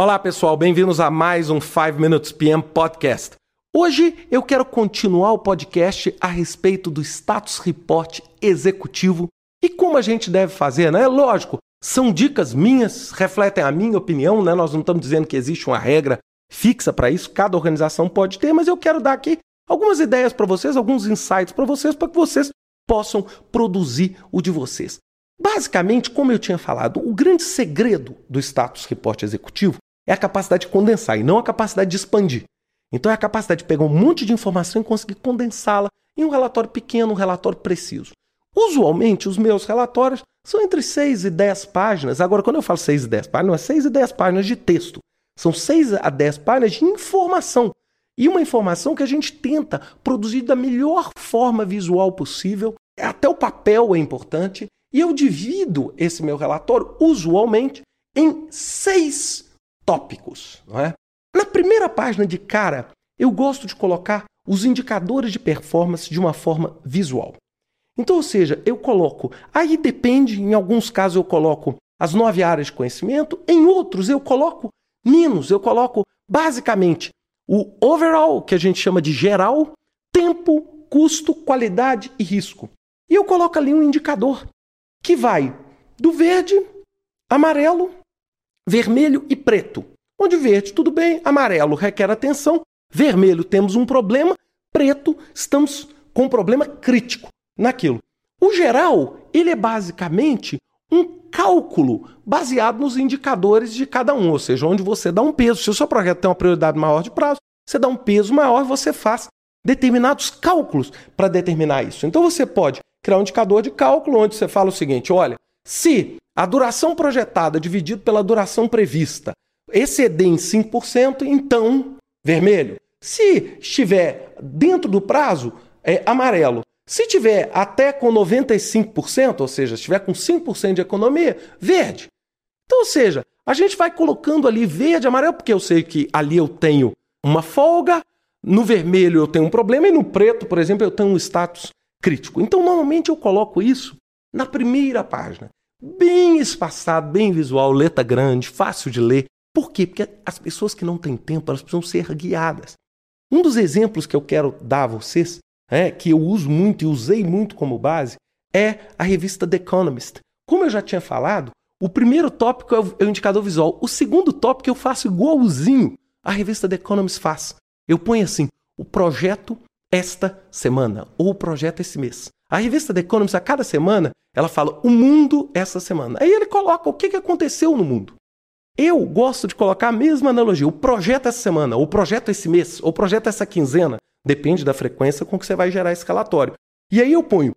Olá, pessoal, bem-vindos a mais um 5 Minutes PM Podcast. Hoje eu quero continuar o podcast a respeito do status report executivo e como a gente deve fazer, né? Lógico, são dicas minhas, refletem a minha opinião, né? Nós não estamos dizendo que existe uma regra fixa para isso, cada organização pode ter, mas eu quero dar aqui algumas ideias para vocês, alguns insights para vocês, para que vocês possam produzir o de vocês. Basicamente, como eu tinha falado, o grande segredo do status report executivo é a capacidade de condensar e não a capacidade de expandir. Então é a capacidade de pegar um monte de informação e conseguir condensá-la em um relatório pequeno, um relatório preciso. Usualmente, os meus relatórios são entre 6 e 10 páginas. Agora, quando eu falo 6 e 10 páginas, não é 6 e 10 páginas de texto. São 6 a 10 páginas de informação. E uma informação que a gente tenta produzir da melhor forma visual possível. Até o papel é importante. E eu divido esse meu relatório, usualmente, em seis tópicos. Não é? Na primeira página de cara, eu gosto de colocar os indicadores de performance de uma forma visual. Então, ou seja, eu coloco, aí depende, em alguns casos eu coloco as nove áreas de conhecimento, em outros eu coloco menos, eu coloco basicamente o overall, que a gente chama de geral, tempo, custo, qualidade e risco. E eu coloco ali um indicador que vai do verde, amarelo, vermelho e preto. Onde verde, tudo bem, amarelo requer atenção, vermelho temos um problema, preto estamos com um problema crítico naquilo. O geral, ele é basicamente um cálculo baseado nos indicadores de cada um, ou seja, onde você dá um peso. Se o seu projeto tem uma prioridade maior de prazo, você dá um peso maior e você faz determinados cálculos para determinar isso. Então você pode criar um indicador de cálculo onde você fala o seguinte: olha, se a duração projetada dividido pela duração prevista exceder em 5%, então vermelho. Se estiver dentro do prazo, é amarelo. Se tiver até com 95%, ou seja, se tiver com 5% de economia, verde. Então, ou seja, a gente vai colocando ali verde, amarelo, porque eu sei que ali eu tenho uma folga, no vermelho eu tenho um problema e no preto, por exemplo, eu tenho um status crítico. Então, normalmente eu coloco isso na primeira página. Bem espaçado, bem visual, letra grande, fácil de ler. Por quê? Porque as pessoas que não têm tempo, elas precisam ser guiadas. Um dos exemplos que eu quero dar a vocês é, que eu uso muito e usei muito como base, é a revista The Economist. Como eu já tinha falado, o primeiro tópico é o, é indicador visual. O segundo tópico eu faço igualzinho a revista The Economist faz. Eu ponho assim, o projeto esta semana, ou o projeto esse mês. A revista The Economist, a cada semana, ela fala o mundo essa semana. Aí ele coloca o que aconteceu no mundo. Eu gosto de colocar a mesma analogia. O projeto essa semana, o projeto esse mês, o projeto essa quinzena. Depende da frequência com que você vai gerar esse relatório. E aí eu ponho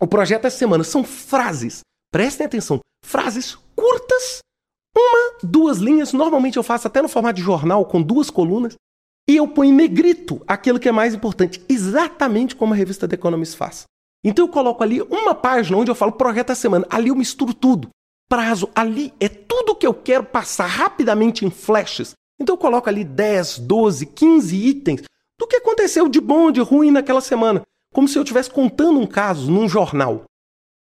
o projeto essa semana. São frases, prestem atenção, frases curtas, uma, duas linhas. Normalmente eu faço até no formato de jornal, com duas colunas. E eu ponho em negrito aquilo que é mais importante, exatamente como a revista The Economist faz. Então eu coloco ali uma página onde eu falo projeto da semana. Ali eu misturo tudo. Prazo, ali é tudo que eu quero passar rapidamente em flashes. Então eu coloco ali 10, 12, 15 itens do que aconteceu de bom de ruim naquela semana, como se eu estivesse contando um caso num jornal.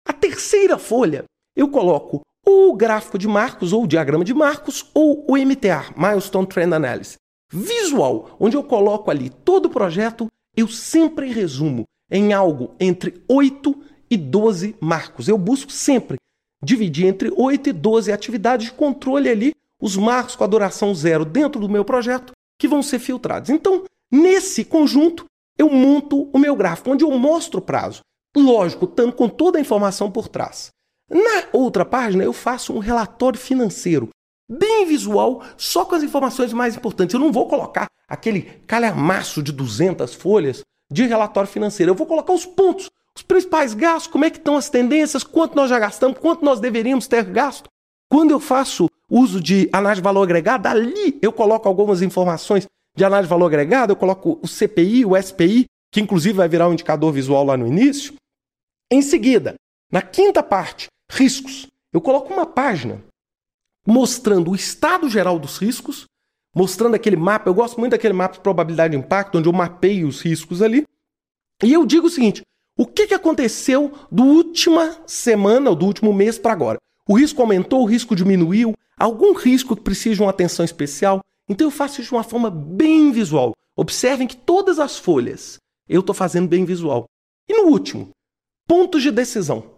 A terceira folha, eu coloco o gráfico de Marcos, ou o diagrama de Marcos, ou o MTA, Milestone Trend Analysis. Visual, onde eu coloco ali todo o projeto, eu sempre resumo em algo entre 8 e 12 marcos. Eu busco sempre dividir entre 8 e 12 atividades de controle ali, os marcos com a duração zero dentro do meu projeto, que vão ser filtrados. Então, Nesse conjunto, eu monto o meu gráfico, onde eu mostro o prazo. Lógico, estando com toda a informação por trás. Na outra página, eu faço um relatório financeiro, bem visual, só com as informações mais importantes. Eu não vou colocar aquele calhamaço de 200 folhas de relatório financeiro. Eu vou colocar os pontos, os principais gastos, como é que estão as tendências, quanto nós já gastamos, quanto nós deveríamos ter gasto. Quando eu faço uso de análise de valor agregado, ali eu coloco algumas informações de análise de valor agregado, eu coloco o CPI, o SPI, que inclusive vai virar um indicador visual lá no início. Em seguida, na quinta parte, riscos, eu coloco uma página mostrando o estado geral dos riscos, mostrando aquele mapa. Eu gosto muito daquele mapa de probabilidade de impacto, onde eu mapeio os riscos ali. E eu digo o seguinte: o que, que aconteceu do última semana ou do último mês para agora? O risco aumentou, o risco diminuiu, algum risco que precisa de uma atenção especial. Então eu faço isso de uma forma bem visual. Observem que todas as folhas eu estou fazendo bem visual. E no último, pontos de decisão.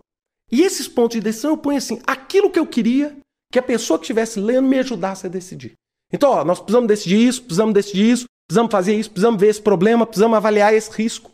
E esses pontos de decisão eu ponho assim, aquilo que eu queria que a pessoa que estivesse lendo me ajudasse a decidir. Então, ó, nós precisamos decidir isso, precisamos decidir isso, precisamos fazer isso, precisamos ver esse problema, precisamos avaliar esse risco.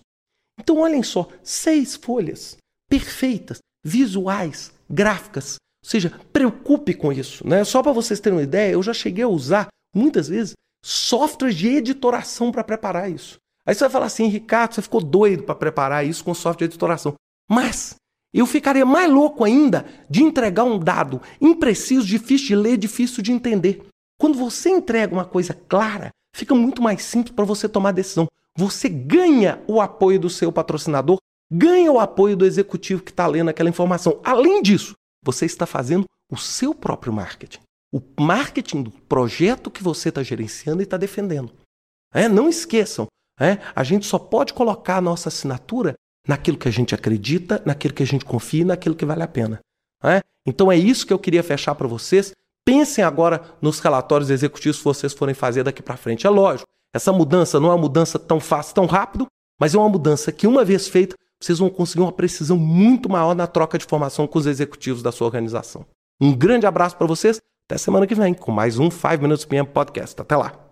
Então, olhem só, seis folhas perfeitas, visuais, gráficas. Ou seja, preocupe com isso. Né? Só para vocês terem uma ideia, eu já cheguei a usar, muitas vezes, softwares de editoração para preparar isso. Aí você vai falar assim, Ricardo, você ficou doido para preparar isso com software de editoração. Mas eu ficaria mais louco ainda de entregar um dado impreciso, difícil de ler, difícil de entender. Quando você entrega uma coisa clara, fica muito mais simples para você tomar decisão. Você ganha o apoio do seu patrocinador, ganha o apoio do executivo que está lendo aquela informação. Além disso, você está fazendo o seu próprio marketing. O marketing do projeto que você está gerenciando e está defendendo. É, não esqueçam, é, a gente só pode colocar a nossa assinatura naquilo que a gente acredita, naquilo que a gente confia naquilo que vale a pena. É? Então é isso que eu queria fechar para vocês. Pensem agora nos relatórios executivos que vocês forem fazer daqui para frente. É lógico, essa mudança não é uma mudança tão fácil, tão rápido, mas é uma mudança que, uma vez feita, vocês vão conseguir uma precisão muito maior na troca de informação com os executivos da sua organização. Um grande abraço para vocês. Até semana que vem com mais um 5 Minutes PM Podcast. Até lá.